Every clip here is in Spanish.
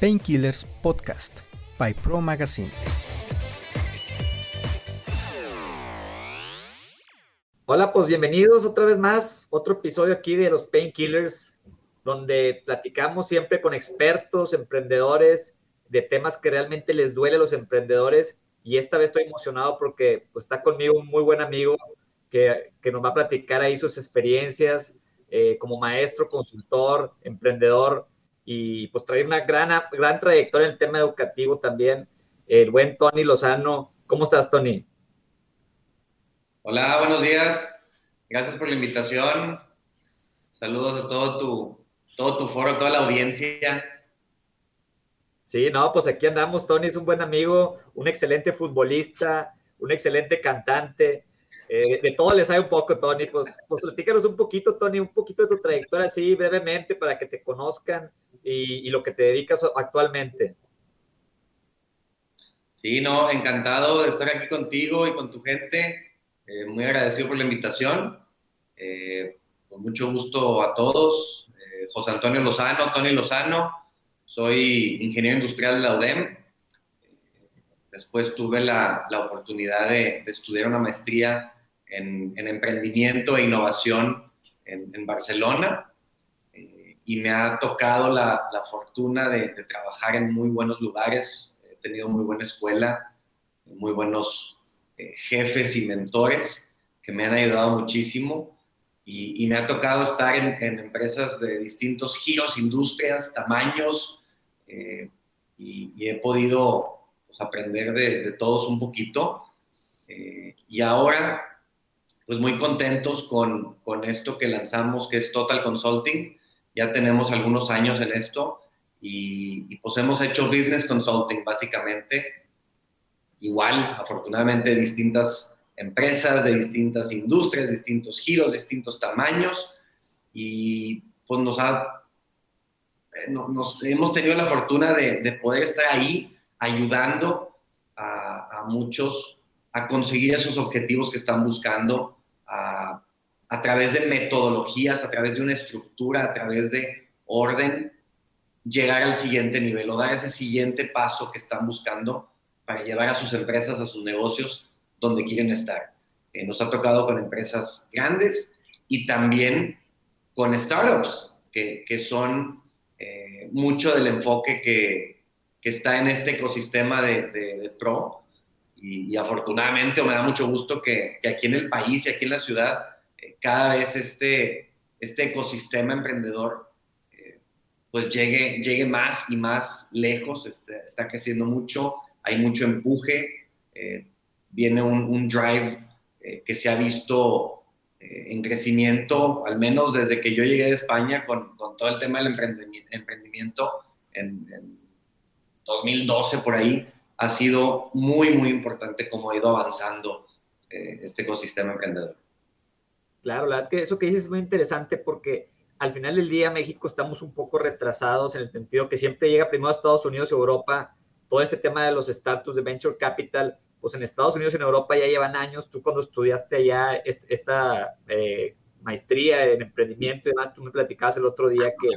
Painkillers Podcast by Pro Magazine. Hola, pues bienvenidos otra vez más, otro episodio aquí de los Painkillers, donde platicamos siempre con expertos, emprendedores, de temas que realmente les duele a los emprendedores. Y esta vez estoy emocionado porque pues, está conmigo un muy buen amigo que, que nos va a platicar ahí sus experiencias eh, como maestro, consultor, emprendedor y pues traer una gran, gran trayectoria en el tema educativo también. El buen Tony Lozano. ¿Cómo estás, Tony? Hola, buenos días. Gracias por la invitación. Saludos a todo tu, todo tu foro, toda la audiencia. Sí, no, pues aquí andamos. Tony es un buen amigo, un excelente futbolista, un excelente cantante. Eh, de todo les sabe un poco, Tony. Pues, pues platícanos un poquito, Tony, un poquito de tu trayectoria así brevemente para que te conozcan y, lo que te dedicas actualmente. Sí, no, encantado de estar aquí contigo y con tu gente. Eh, muy agradecido por la invitación. Eh, con mucho gusto a todos. José Antonio Lozano, Tony Lozano. Soy ingeniero industrial de la UDEM Después tuve la, la oportunidad de, estudiar una maestría en, en emprendimiento e innovación en, Barcelona eh, y me ha tocado la, la fortuna de, trabajar en muy buenos lugares. He tenido muy buena escuela, muy buenos eh, jefes y mentores que me han ayudado muchísimo. Y, me ha tocado estar en, empresas de distintos giros, industrias, tamaños, eh, y, he podido pues, aprender de, todos un poquito. Eh, y ahora, pues muy contentos con, con, esto que lanzamos, que es Total Consulting. Ya tenemos algunos años en esto y, pues hemos hecho business consulting básicamente. Igual, afortunadamente, distintas empresas, de distintas industrias, distintos giros, distintos tamaños. Y pues nos ha eh, nos, hemos tenido la fortuna de, de, poder estar ahí ayudando a, muchos a conseguir esos objetivos que están buscando a, través de metodologías, a través de una estructura, a través de orden, llegar al siguiente nivel o dar ese siguiente paso que están buscando para llevar a sus empresas, a sus negocios donde quieren estar. Eh, nos ha tocado con empresas grandes y también con startups, que, son eh, mucho del enfoque que, que está en este ecosistema de, Pro. Y, afortunadamente me da mucho gusto que, aquí en el país y aquí en la ciudad eh, cada vez este, este ecosistema emprendedor eh, pues llegue, llegue más y más lejos, este, está creciendo mucho, hay mucho empuje, eh, viene un, drive que se ha visto en crecimiento, al menos desde que yo llegué de España con, con todo el tema del emprendimiento, en 2012 por ahí, ha sido muy, muy importante cómo ha ido avanzando eh, este ecosistema emprendedor. Claro, la verdad que eso que dices es muy interesante porque al final del día México estamos un poco retrasados en el sentido que siempre llega primero a Estados Unidos y Europa, todo este tema de los startups de venture capital, pues en Estados Unidos y en Europa ya llevan años, tú cuando estudiaste allá esta eh, maestría en emprendimiento y demás, tú me platicabas el otro día que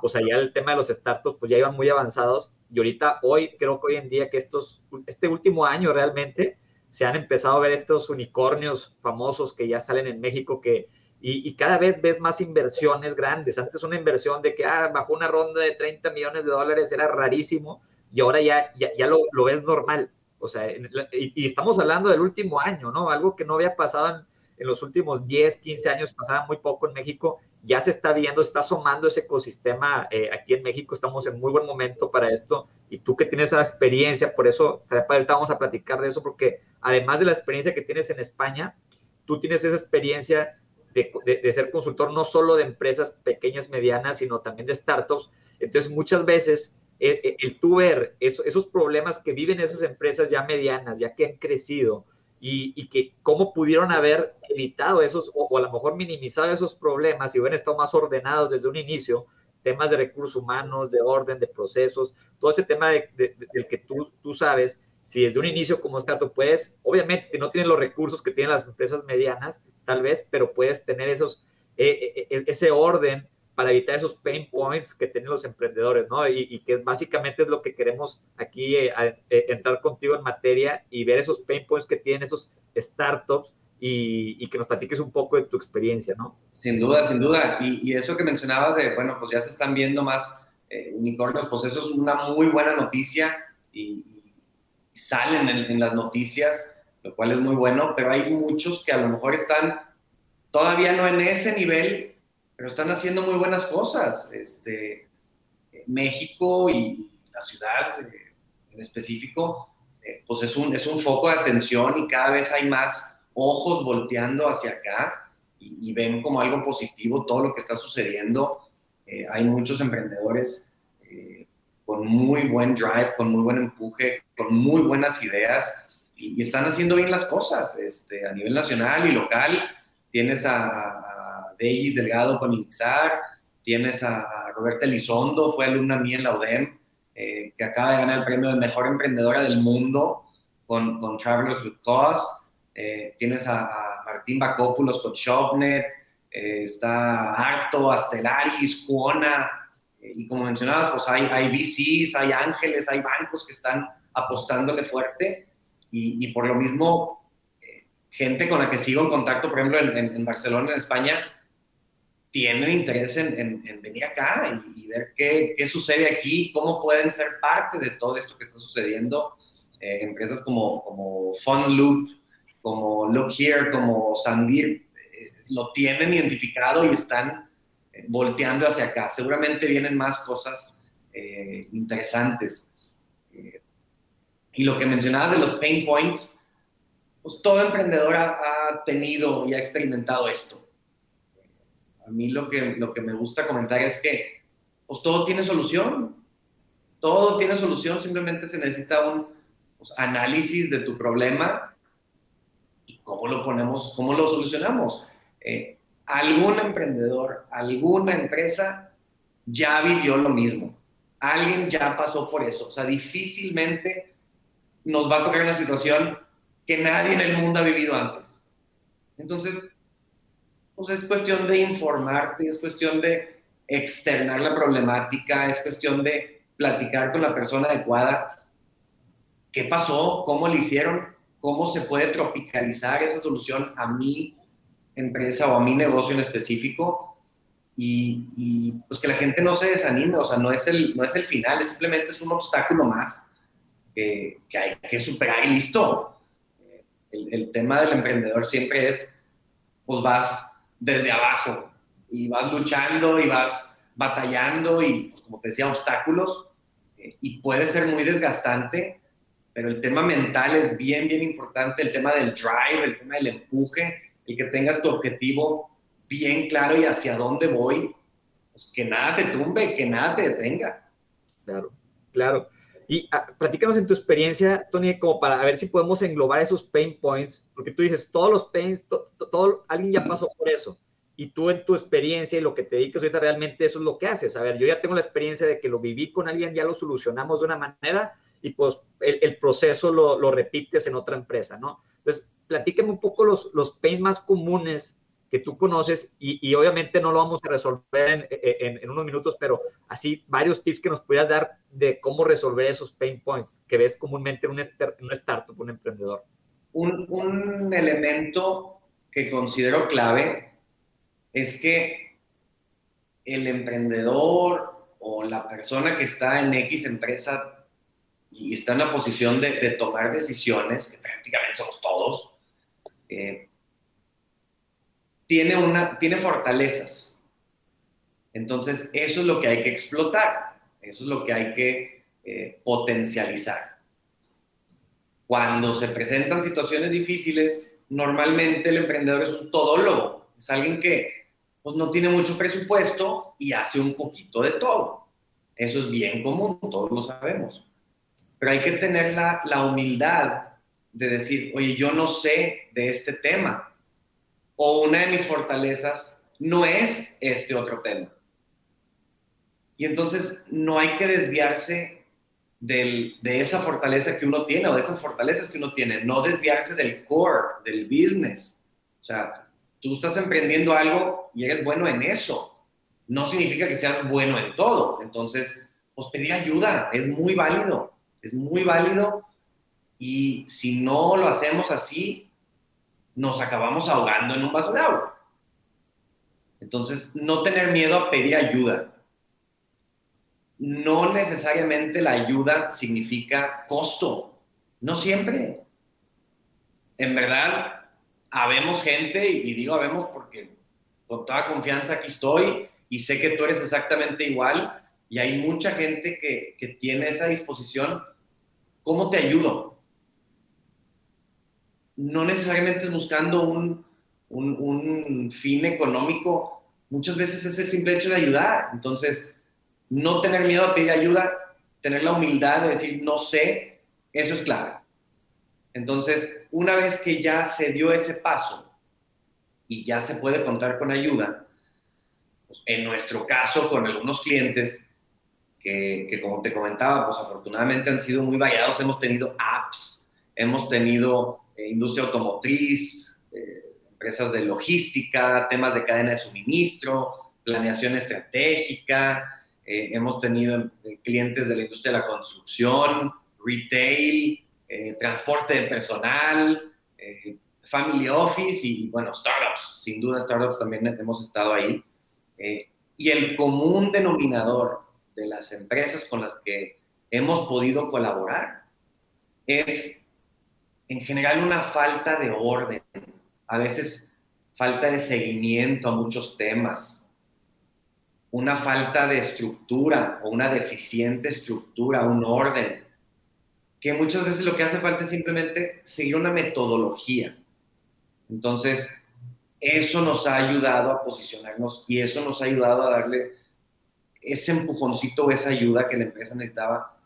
pues allá el tema de los startups pues ya iban muy avanzados y ahorita hoy creo que hoy en día que estos este último año realmente se han empezado a ver estos unicornios famosos que ya salen en México que y, cada vez ves más inversiones grandes. Antes una inversión de que ah, bajo una ronda de 30 millones de dólares era rarísimo y ahora ya, ya, ya lo, lo, ves normal. O sea, y, y, estamos hablando del último año, ¿no? Algo que no había pasado en, en los últimos 10, 15 años, pasaba muy poco en México, ya se está viendo, está asomando ese ecosistema eh, aquí en México, estamos en muy buen momento para esto, y tú que tienes esa experiencia, por eso, ahorita vamos a platicar de eso, porque además de la experiencia que tienes en España, tú tienes esa experiencia de, de, ser consultor no solo de empresas pequeñas, medianas, sino también de startups, entonces muchas veces el, eh, el tú ver esos problemas que viven esas empresas ya medianas, ya que han crecido, y, que cómo pudieron haber evitado esos o, a lo mejor minimizado esos problemas y hubieran estado más ordenados desde un inicio, temas de recursos humanos, de orden, de procesos, todo este tema del que tú, tú sabes, si desde un inicio como startup puedes, obviamente no tienes los recursos que tienen las empresas medianas, tal vez, pero puedes tener esos, e, e, e, ese orden para evitar esos pain points que tienen los emprendedores, ¿no? Y, que es básicamente es lo que queremos aquí eh, eh, entrar contigo en materia y ver esos pain points que tienen esos startups y, que nos platiques un poco de tu experiencia, ¿no? Sin duda, sin duda. Y, eso que mencionabas de, bueno, pues ya se están viendo más eh, unicornios, pues eso es una muy buena noticia y, salen en, las noticias, lo cual es muy bueno, pero hay muchos que a lo mejor están todavía no en ese nivel, pero están haciendo muy buenas cosas. Este, México y la ciudad eh, en específico, eh, pues es un, es un foco de atención y cada vez hay más ojos volteando hacia acá y, ven como algo positivo todo lo que está sucediendo. Eh, hay muchos emprendedores eh, con muy buen drive, con muy buen empuje, con muy buenas ideas y, están haciendo bien las cosas este, a nivel nacional y local. Tienes a Deis Delgado con Inixar, tienes a, Roberta Elizondo, fue alumna mía en la UDEM, eh, que acaba de ganar el premio de Mejor Emprendedora del Mundo con, con Travelers with Cause. Eh, tienes a, Martín Bacópulos con Shopnet, eh, está Arto, Astelaris, Cuona, eh, y como mencionabas, pues hay, hay VCs, hay ángeles, hay bancos que están apostándole fuerte, y, por lo mismo, gente con la que sigo en contacto, por ejemplo, en, Barcelona, en España, tienen interés en, venir acá y, ver qué, qué, sucede aquí, cómo pueden ser parte de todo esto que está sucediendo. empresas como, como Loop como Look Here, como Sandir, eh, lo tienen identificado y están eh, volteando hacia acá. Seguramente vienen más cosas eh, interesantes. y lo que mencionabas de los pain points, pues todo emprendedor ha, tenido y ha experimentado esto. A mí lo que, lo que me gusta comentar es que pues todo tiene solución. Todo tiene solución, simplemente se necesita un pues, análisis de tu problema ¿Cómo lo ponemos, cómo lo solucionamos? Eh, algún emprendedor, alguna empresa ya vivió lo mismo. Alguien ya pasó por eso. O sea, difícilmente nos va a tocar una situación que nadie en el mundo ha vivido antes. Entonces, pues es cuestión de informarte, es cuestión de externar la problemática, es cuestión de platicar con la persona adecuada. ¿Qué pasó? ¿Cómo lo hicieron? cómo se puede tropicalizar esa solución a mi empresa o a mi negocio en específico y, pues que la gente no se desanime, o sea, no es el, no es el final, es simplemente es un obstáculo más que, hay que superar y listo. El, tema del emprendedor siempre es, pues vas desde abajo y vas luchando y vas batallando y, pues, como te decía, obstáculos eh, y puede ser muy desgastante pero el tema mental es bien, bien importante, el tema del drive, el tema del empuje, el que tengas tu objetivo bien claro y hacia dónde voy, pues que nada te tumbe, que nada te detenga. Claro, claro. Y ah, platícanos en tu experiencia, Tony, como para ver si podemos englobar esos pain points, porque tú dices, todos los pains, todo, alguien ya pasó por eso. Y tú en tu experiencia y lo que te dedicas ahorita realmente eso es lo que haces. A ver, yo ya tengo la experiencia de que lo viví con alguien, ya lo solucionamos de una manera y pues el, proceso lo, lo, repites en otra empresa, ¿no? Entonces, platícame un poco los, los pains más comunes que tú conoces y, y obviamente no lo vamos a resolver en, en, unos minutos, pero así varios tips que nos pudieras dar de cómo resolver esos pain points que ves comúnmente en un, un startup, un emprendedor. Un, un elemento que considero clave es que el emprendedor o la persona que está en X empresa y está en la posición de, tomar decisiones, que prácticamente somos todos, eh, tiene, una, tiene fortalezas. Entonces, eso es lo que hay que explotar, eso es lo que hay que eh, potencializar. Cuando se presentan situaciones difíciles, normalmente el emprendedor es un todólogo, es alguien que pues, no tiene mucho presupuesto y hace un poquito de todo. Eso es bien común, todos lo sabemos pero hay que tener la, la humildad de decir, oye, yo no sé de este tema, o una de mis fortalezas no es este otro tema. Y entonces no hay que desviarse del, de esa fortaleza que uno tiene o de esas fortalezas que uno tiene, no desviarse del core, del business. O sea, tú estás emprendiendo algo y eres bueno en eso. no significa que seas bueno en todo. Entonces, pues pedir ayuda es muy válido, es muy válido y si no lo hacemos así, nos acabamos ahogando en un vaso de agua. Entonces, no tener miedo a pedir ayuda. No necesariamente la ayuda significa costo, no siempre. En verdad, habemos gente, y digo habemos porque con toda confianza aquí estoy y sé que tú eres exactamente igual y hay mucha gente que, que tiene esa disposición. ¿Cómo te ayudo? No necesariamente es buscando un, un, fin económico, muchas veces es el simple hecho de ayudar. Entonces, no tener miedo a pedir ayuda, tener la humildad de decir no sé, eso es clave. Entonces, una vez que ya se dio ese paso y ya se puede contar con ayuda, pues, en nuestro caso con algunos clientes que, que, como te comentaba, pues afortunadamente han sido muy variados, hemos tenido apps, hemos tenido eh, industria automotriz, eh, empresas de logística, temas de cadena de suministro, planeación estratégica, eh, hemos tenido clientes de la industria de la construcción, retail, transporte de personal, family office y, bueno, startups. Sin duda, startups también hemos estado ahí. Y el común denominador de las empresas con las que hemos podido colaborar es en general una falta de orden, a veces falta de seguimiento a muchos temas, una falta de estructura o una deficiente estructura, un orden que muchas veces lo que hace falta es simplemente seguir una metodología. Entonces, eso nos ha ayudado a posicionarnos y eso nos ha ayudado a darle ese empujoncito, esa ayuda que la empresa necesitaba.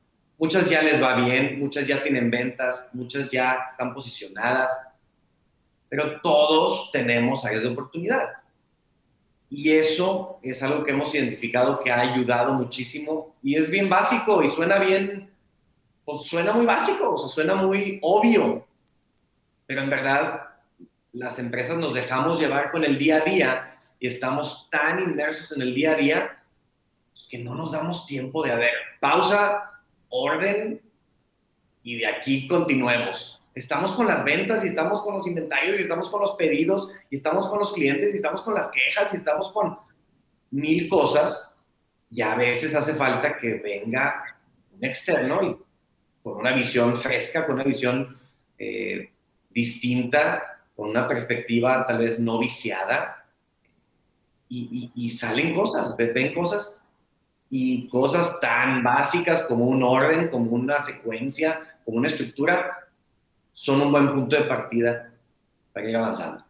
Muchas ya les va bien, muchas ya tienen ventas, muchas ya están posicionadas, pero todos tenemos áreas de oportunidad. Y eso es algo que hemos identificado que ha ayudado muchísimo y es bien básico y suena bien pues suena muy básico, o sea, suena muy obvio, pero en verdad las empresas nos dejamos llevar con el día a día y estamos tan inmersos en el día a día que no nos damos tiempo de, haber pausa, orden y de aquí continuemos. Estamos con las ventas y estamos con los inventarios y estamos con los pedidos y estamos con los clientes y estamos con las quejas y estamos con mil cosas y a veces hace falta que venga un externo y con una visión fresca, con una visión eh, distinta, con una perspectiva tal vez no viciada, y, salen cosas, ven cosas y cosas tan básicas como un orden, como una secuencia, como una estructura, son un buen punto de partida para ir avanzando.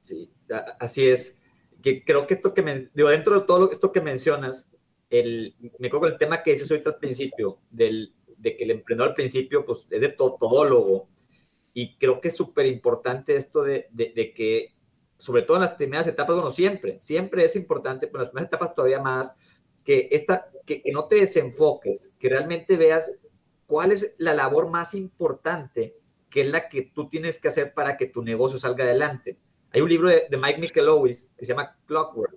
Sí, así es. Que creo que esto que me, digo, dentro de todo esto que mencionas, el, me acuerdo el tema que dices ahorita al principio, del, de que el emprendedor al principio pues, es de todólogo. Y creo que es súper importante esto de, de, que, sobre todo en las primeras etapas, bueno, siempre, siempre es importante, pero en las primeras etapas todavía más, que, esta, que, que no te desenfoques, que realmente veas cuál es la labor más importante que es la que tú tienes que hacer para que tu negocio salga adelante. Hay un libro de, Mike Michelowicz que se llama Clockwork,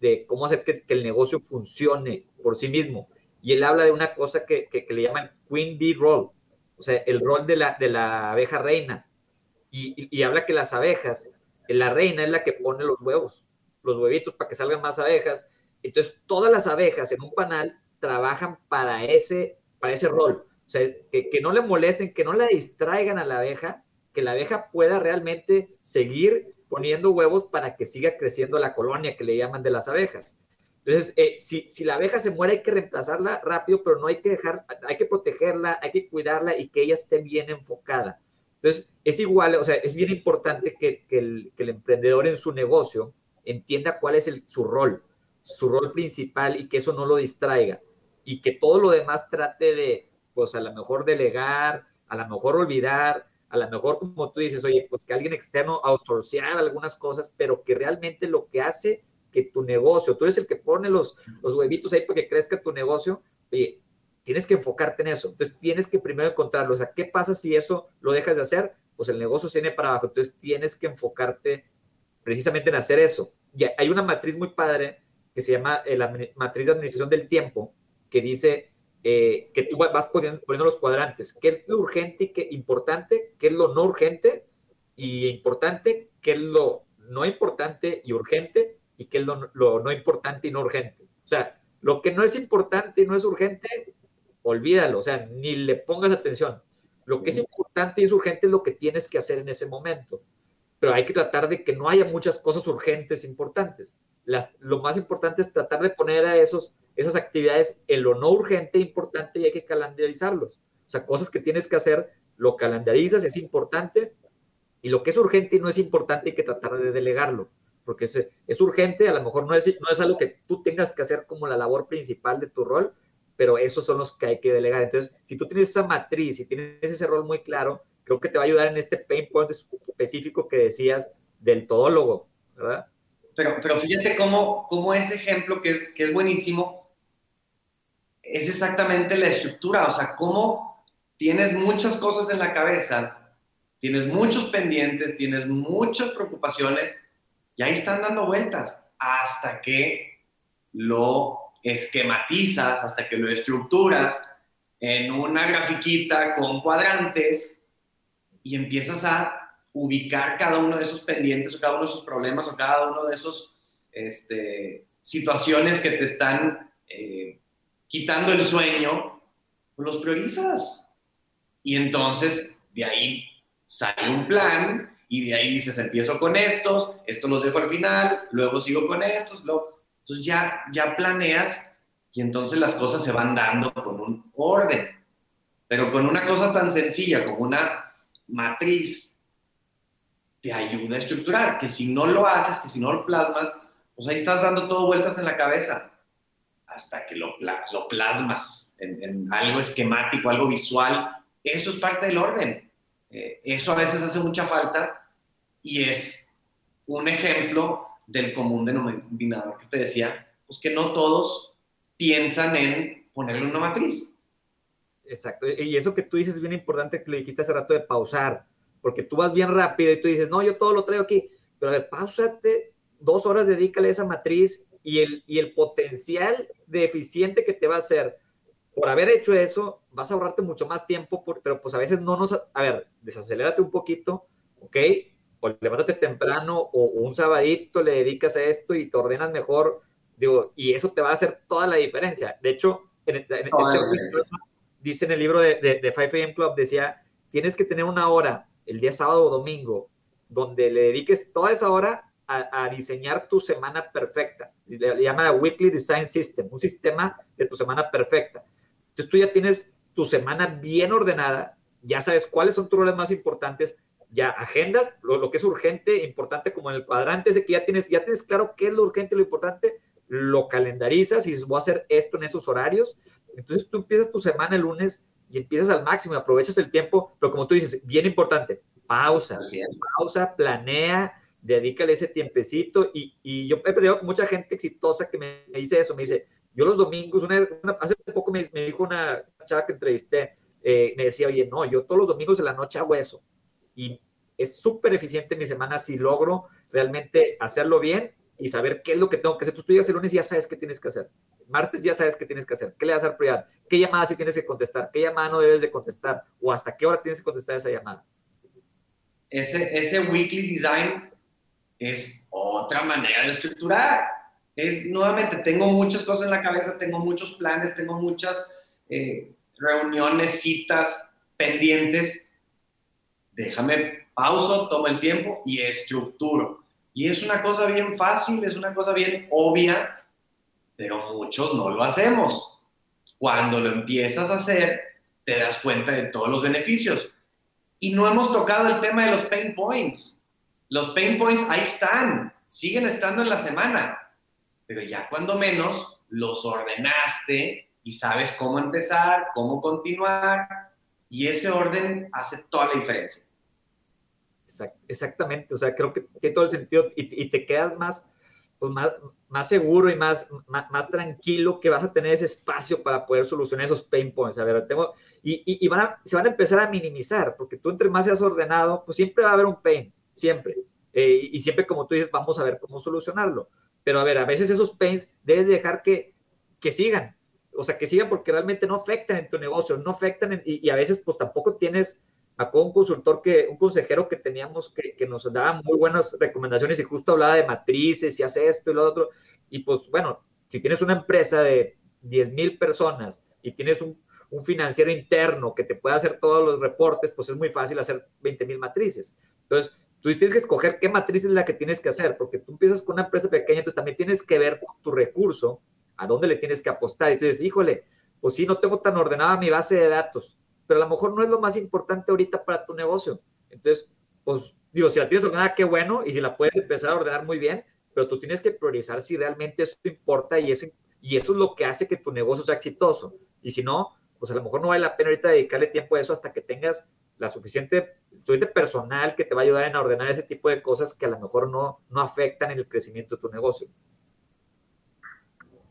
de cómo hacer que, que, el negocio funcione por sí mismo y él habla de una cosa que, que, le llaman Queen Bee Roll, o sea, el rol de la, de la abeja reina. Y, y, habla que las abejas, la reina es la que pone los huevos, los huevitos para que salgan más abejas. Entonces, todas las abejas en un panal trabajan para ese, para ese rol. O sea, que, que no le molesten, que no la distraigan a la abeja, que la abeja pueda realmente seguir poniendo huevos para que siga creciendo la colonia que le llaman de las abejas. Entonces, eh, si, si, la abeja se muere, hay que reemplazarla rápido, pero no hay que dejar, hay que protegerla, hay que cuidarla y que ella esté bien enfocada. Entonces, es igual, o sea, es bien importante que, que, el, emprendedor en su negocio entienda cuál es su rol, su rol principal y que eso no lo distraiga y que todo lo demás trate de, pues a lo mejor delegar, a lo mejor olvidar, a lo mejor como tú dices, oye, pues que alguien externo outsourcear algunas cosas, pero que realmente lo que hace que tu negocio, tú eres el que pone los, los huevitos ahí para que crezca tu negocio, oye, tienes que enfocarte en eso. Entonces, tienes que primero encontrarlo. O sea, ¿qué pasa si eso lo dejas de hacer? Pues el negocio se viene para abajo. Entonces, tienes que enfocarte precisamente en hacer eso. Y hay una matriz muy padre que se llama eh, la matriz de administración del tiempo, que dice eh, que tú vas poniendo, poniendo, los cuadrantes, qué es lo urgente y qué importante, qué es lo no urgente y importante, qué es lo no importante y urgente y qué es lo, lo no importante y no urgente. O sea, lo que no es importante y no es urgente, olvídalo, o sea, ni le pongas atención. Lo que es importante y es urgente es lo que tienes que hacer en ese momento. Pero hay que tratar de que no haya muchas cosas urgentes importantes. Las, lo más importante es tratar de poner a esos, esas actividades en lo no urgente importante y hay que calendarizarlos. O sea, cosas que tienes que hacer, lo calendarizas, es importante, y lo que es urgente y no es importante hay que tratar de delegarlo porque es, es urgente, a lo mejor no es, no es algo que tú tengas que hacer como la labor principal de tu rol, pero esos son los que hay que delegar. Entonces, si tú tienes esa matriz y tienes ese rol muy claro, creo que te va a ayudar en este pain point específico que decías del todólogo, ¿verdad? Pero, pero fíjate cómo, cómo ese ejemplo que es, que es buenísimo es exactamente la estructura, o sea, cómo tienes muchas cosas en la cabeza, tienes muchos pendientes, tienes muchas preocupaciones, y ahí están dando vueltas hasta que lo esquematizas, hasta que lo estructuras en una grafiquita con cuadrantes y empiezas a ubicar cada uno de esos pendientes o cada uno de esos problemas o cada uno de esos este, situaciones que te están eh, quitando el sueño, los priorizas. Y entonces de ahí sale un plan y de ahí dices, empiezo con estos, estos los dejo al final, luego sigo con estos, luego... Entonces ya, ya planeas y entonces las cosas se van dando con un orden. Pero con una cosa tan sencilla como una matriz, te ayuda a estructurar, que si no lo haces, que si no lo plasmas, pues ahí estás dando todo vueltas en la cabeza hasta que lo, lo plasmas en, algo esquemático, algo visual. Eso es parte del orden. Eh, eso a veces hace mucha falta y es un ejemplo del común denominador que te decía, pues que no todos piensan en ponerle una matriz. Exacto, y eso que tú dices es bien importante que le dijiste hace rato de pausar, porque tú vas bien rápido y tú dices, no, yo todo lo traigo aquí, pero a ver, pausate, dos horas dedícale a esa matriz y el, y el potencial de eficiente que te va a hacer por haber hecho eso, vas a ahorrarte mucho más tiempo, pero pues a veces no nos, a ver, desacelérate un poquito, ¿ok? o levántate temprano o, un sabadito le dedicas a esto y te ordenas mejor, digo, y eso te va a hacer toda la diferencia. De hecho, en, este dice en el libro de, de, de 5 AM Club, decía, tienes que tener una hora el día sábado o domingo donde le dediques toda esa hora a, diseñar tu semana perfecta. Le, llama Weekly Design System, un sistema de tu semana perfecta. Entonces tú ya tienes tu semana bien ordenada, ya sabes cuáles son tus roles más importantes, ya agendas lo, que es urgente, importante, como en el cuadrante ese que ya tienes, ya tienes claro qué es lo urgente y lo importante, lo calendarizas y dices, voy a hacer esto en esos horarios. Entonces tú empiezas tu semana el lunes y empiezas al máximo, aprovechas el tiempo, pero como tú dices, bien importante, pausa, pausa, planea, dedícale ese tiempecito. Y, y yo he perdido mucha gente exitosa que me, dice eso, me dice, yo los domingos, una, hace poco me, me, dijo una chava que entrevisté, eh, me decía, oye, no, yo todos los domingos de la noche hago eso y es súper eficiente mi semana si logro realmente hacerlo bien y saber qué es lo que tengo que hacer. Tú llegas el lunes y ya sabes qué tienes que hacer. Martes ya sabes qué tienes que hacer. ¿Qué le vas a dar prioridad? ¿Qué llamada sí tienes que contestar? ¿Qué llamada no debes de contestar? ¿O hasta qué hora tienes que contestar esa llamada? Ese, ese weekly design es otra manera de estructurar. Es nuevamente, tengo muchas cosas en la cabeza, tengo muchos planes, tengo muchas eh, reuniones, citas pendientes déjame pauso, tomo el tiempo y estructuro. Y es una cosa bien fácil, es una cosa bien obvia, pero muchos no lo hacemos. Cuando lo empiezas a hacer, te das cuenta de todos los beneficios. Y no hemos tocado el tema de los pain points. Los pain points ahí están, siguen estando en la semana, pero ya cuando menos los ordenaste y sabes cómo empezar, cómo continuar, y ese orden hace toda la diferencia. exactamente, o sea, creo que tiene todo el sentido y, te quedas más, pues más, más seguro y más, más, tranquilo que vas a tener ese espacio para poder solucionar esos pain points. A ver, tengo, y, y van a, se van a empezar a minimizar, porque tú entre más seas ordenado, pues siempre va a haber un pain, siempre. Eh, y siempre, como tú dices, vamos a ver cómo solucionarlo. pero a ver, a veces esos pains debes dejar que, que sigan, o sea, que sigan porque realmente no afectan en tu negocio, no afectan y, a veces pues tampoco tienes a un consultor que, un consejero que teníamos que, nos daba muy buenas recomendaciones y justo hablaba de matrices y hace esto y lo otro. Y pues bueno, si tienes una empresa de 10 mil personas y tienes un, un, financiero interno que te pueda hacer todos los reportes, pues es muy fácil hacer 20 mil matrices. Entonces, tú tienes que escoger qué matriz es la que tienes que hacer, porque tú empiezas con una empresa pequeña, entonces también tienes que ver tu recurso, a dónde le tienes que apostar. Y tú dices, híjole, pues sí, no tengo tan ordenada mi base de datos, pero a lo mejor no es lo más importante ahorita para tu negocio. Entonces, pues digo, si la tienes ordenada, qué bueno, y si la puedes empezar a ordenar muy bien, pero tú tienes que priorizar si realmente eso importa y eso, y eso es lo que hace que tu negocio sea exitoso. Y si no, pues a lo mejor no vale la pena ahorita dedicarle tiempo a eso hasta que tengas la suficiente, suficiente personal que te va a ayudar en ordenar ese tipo de cosas que a lo mejor no, no afectan en el crecimiento de tu negocio.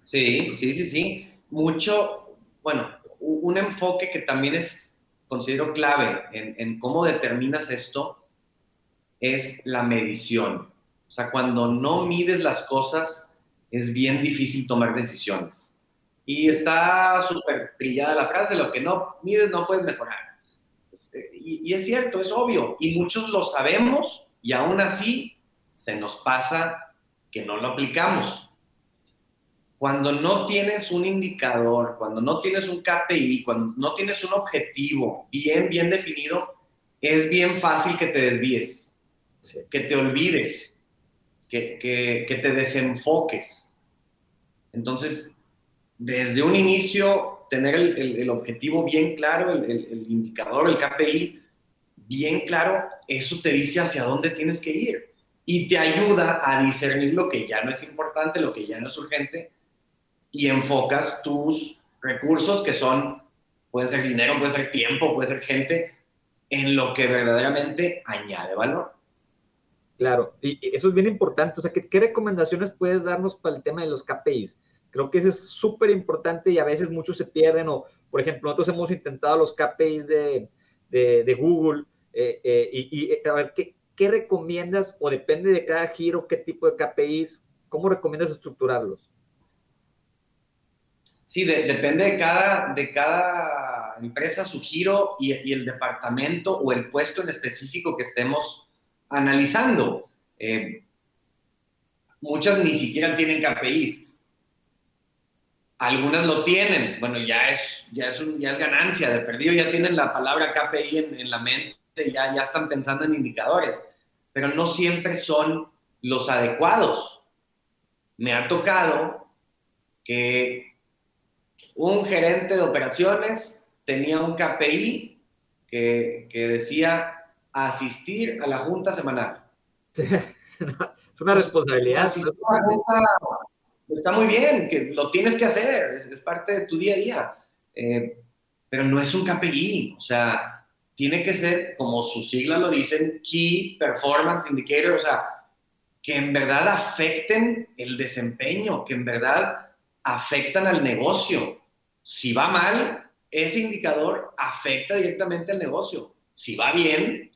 Sí, sí, sí, sí. Mucho, bueno, un enfoque que también es, considero clave en, cómo determinas esto es la medición. O sea, cuando no mides las cosas, es bien difícil tomar decisiones. Y está súper trillada la frase, lo que no mides no puedes mejorar. Y, y, es cierto, es obvio, y muchos lo sabemos y aún así se nos pasa que no lo aplicamos. Cuando no tienes un indicador, cuando no tienes un KPI, cuando no tienes un objetivo bien, bien definido, es bien fácil que te desvíes, que te olvides, que, que, que te desenfoques. Entonces, desde un inicio, tener el, el, objetivo bien claro, el, el, indicador, el KPI bien claro, eso te dice hacia dónde tienes que ir y te ayuda a discernir lo que ya no es importante, lo que ya no es urgente y enfocas tus recursos que son, puede ser dinero, puede ser tiempo, puede ser gente, en lo que verdaderamente añade valor. Claro, y eso es bien importante. O sea, ¿qué, recomendaciones puedes darnos para el tema de los KPIs? Creo que eso es súper importante y a veces muchos se pierden o, por ejemplo, nosotros hemos intentado los KPIs de, de, Google eh, eh, y, y, a ver, ¿qué, ¿qué recomiendas o depende de cada giro, qué tipo de KPIs, cómo recomiendas estructurarlos? Sí, de, depende de cada, de cada empresa, su giro y, y, el departamento o el puesto en específico que estemos analizando. Eh, muchas ni siquiera tienen KPIs algunas lo tienen, bueno, ya es, ya es, un, ya es ganancia, de perdido ya tienen la palabra KPI en, en la mente, ya, ya están pensando en indicadores, pero no siempre son los adecuados. Me ha tocado que un gerente de operaciones tenía un KPI que, que decía asistir a la junta semanal. es una responsabilidad. Asistir a la junta está muy bien, que lo tienes que hacer, es, parte de tu día a día, eh, pero no es un KPI, o sea, tiene que ser, como sus siglas lo dicen, Key Performance Indicator, o sea, que en verdad afecten el desempeño, que en verdad afectan al negocio. Si va mal, ese indicador afecta directamente al negocio. Si va bien,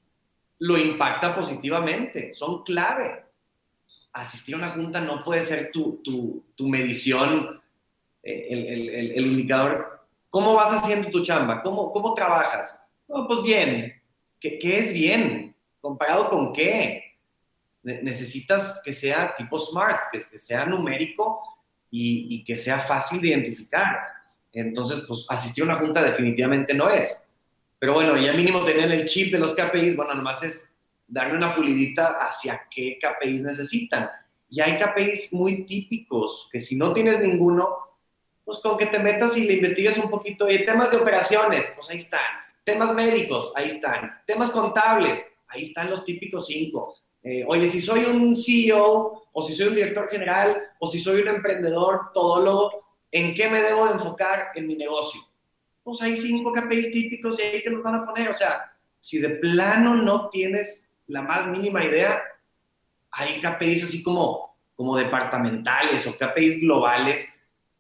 lo impacta positivamente. Son clave asistir a una junta no puede ser tu, tu, medición, eh, el, el, el, indicador. ¿Cómo vas haciendo tu chamba? ¿Cómo, cómo trabajas? No, pues bien. ¿Qué, ¿Qué, es bien? ¿Comparado con qué? necesitas que sea tipo SMART, que, que sea numérico y, y, que sea fácil de identificar. Entonces, pues asistir a una junta definitivamente no es. Pero bueno, ya mínimo tener el chip de los KPIs, bueno, nomás es darle una pulidita hacia qué KPIs necesitan. Y hay KPIs muy típicos que si no tienes ninguno, pues con que te metas y le investigues un poquito. Y temas de operaciones, pues ahí están. Temas médicos, ahí están. Temas contables, ahí están los típicos cinco. Eh, oye, si soy un CEO, o si soy un director general, o si soy un emprendedor, todólogo, ¿en qué me debo de enfocar en mi negocio? Pues hay cinco KPIs típicos y ahí te los van a poner. O sea, si de plano no tienes la más mínima idea, hay KPIs así como, como departamentales o KPIs globales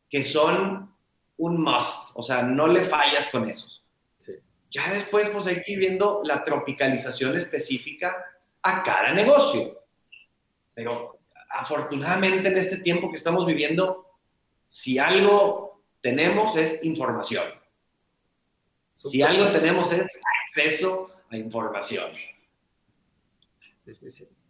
que son un must, o sea, no le fallas con esos. Sí. Ya después, pues hay que ir viendo la tropicalización específica a cada negocio. Pero afortunadamente en este tiempo que estamos viviendo, si algo tenemos es información. Si algo tenemos es acceso a información.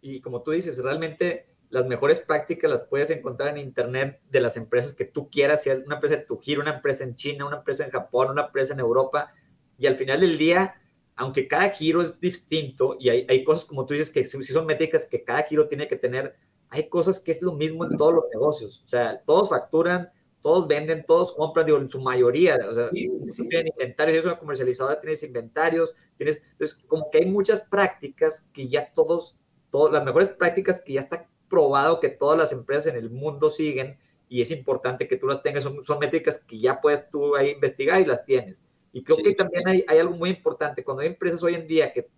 Y como tú dices, realmente las mejores prácticas las puedes encontrar en Internet de las empresas que tú quieras, si es una empresa de tu giro, una empresa en China, una empresa en Japón, una empresa en Europa. Y al final del día, aunque cada giro es distinto y hay, hay cosas, como tú dices, que si son métricas que cada giro tiene que tener, hay cosas que es lo mismo en todos los negocios. O sea, todos facturan, todos venden, todos compran, digo, en su mayoría. O sea, sí, tienen inventarios, eres una comercializadora, tienes inventarios, tienes. Entonces, como que hay muchas prácticas que ya todos, todas las mejores prácticas que ya está probado que todas las empresas en el mundo siguen y es importante que tú las tengas, son, son métricas que ya puedes tú ahí investigar y las tienes. Y creo que también hay, hay, algo muy importante, cuando hay empresas hoy en día que,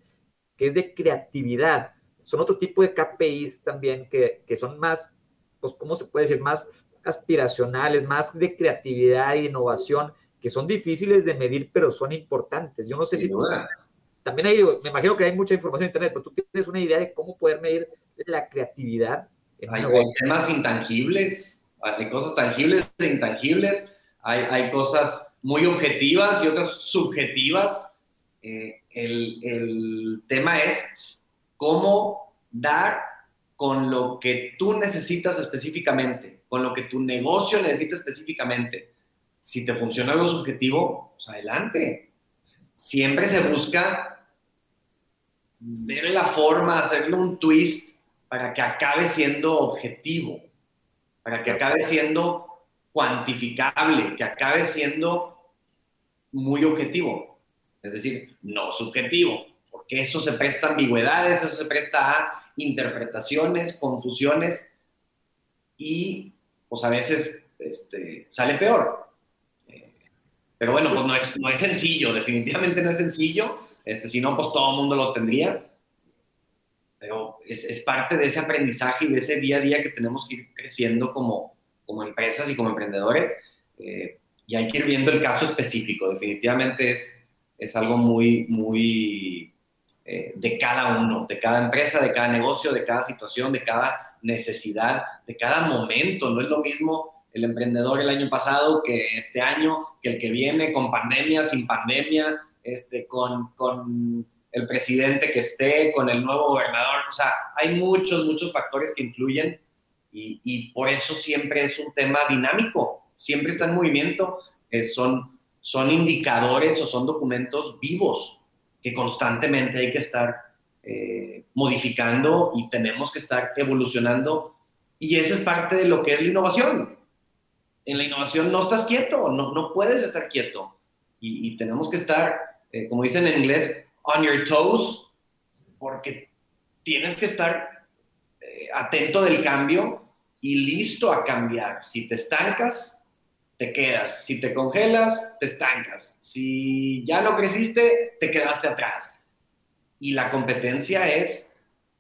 que es de creatividad, son otro tipo de KPIs también que, que son más, pues, ¿cómo se puede decir? Más aspiracionales, más de creatividad e innovación, que son difíciles de medir, pero son importantes. Yo no sé si tú, también hay, me imagino que hay mucha información en Internet, pero tú tienes una idea de cómo poder medir la creatividad. hay, temas intangibles, hay cosas tangibles e intangibles, hay, hay cosas muy objetivas y otras subjetivas. Eh, el, el tema es cómo dar con lo que tú necesitas específicamente, con lo que tu negocio necesita específicamente. Si te funciona algo subjetivo, pues adelante. Siempre se busca ver la forma, hacerle un twist para que acabe siendo objetivo, para que acabe siendo cuantificable, que acabe siendo muy objetivo, es decir, no subjetivo, porque eso se presta a ambigüedades, eso se presta a interpretaciones, confusiones y pues a veces este, sale peor. Eh, pero bueno, pues no es, no es sencillo, definitivamente no es sencillo, este, si no, pues todo el mundo lo tendría pero es, es, parte de ese aprendizaje y de ese día a día que tenemos que ir creciendo como, como empresas y como emprendedores. Eh, y hay que ir viendo el caso específico. Definitivamente es, es algo muy, muy eh, de cada uno, de cada empresa, de cada negocio, de cada situación, de cada necesidad, de cada momento. No es lo mismo el emprendedor el año pasado que este año, que el que viene con pandemia, sin pandemia, este, con, con el presidente que esté, con el nuevo gobernador. O sea, hay muchos, muchos factores que influyen y, por eso siempre es un tema dinámico, siempre está en movimiento, eh, son, son indicadores o son documentos vivos constantemente hay que estar eh, modificando y tenemos que estar evolucionando y esa es parte de lo que es la innovación. En la innovación no estás quieto, no, no puedes estar quieto y, y tenemos que estar, eh, como dicen en inglés, on your toes, porque tienes que estar eh, atento del cambio y listo a cambiar. Si te estancas, te quedas. Si te congelas, te estancas. Si ya no creciste, te quedaste atrás. Y la competencia es,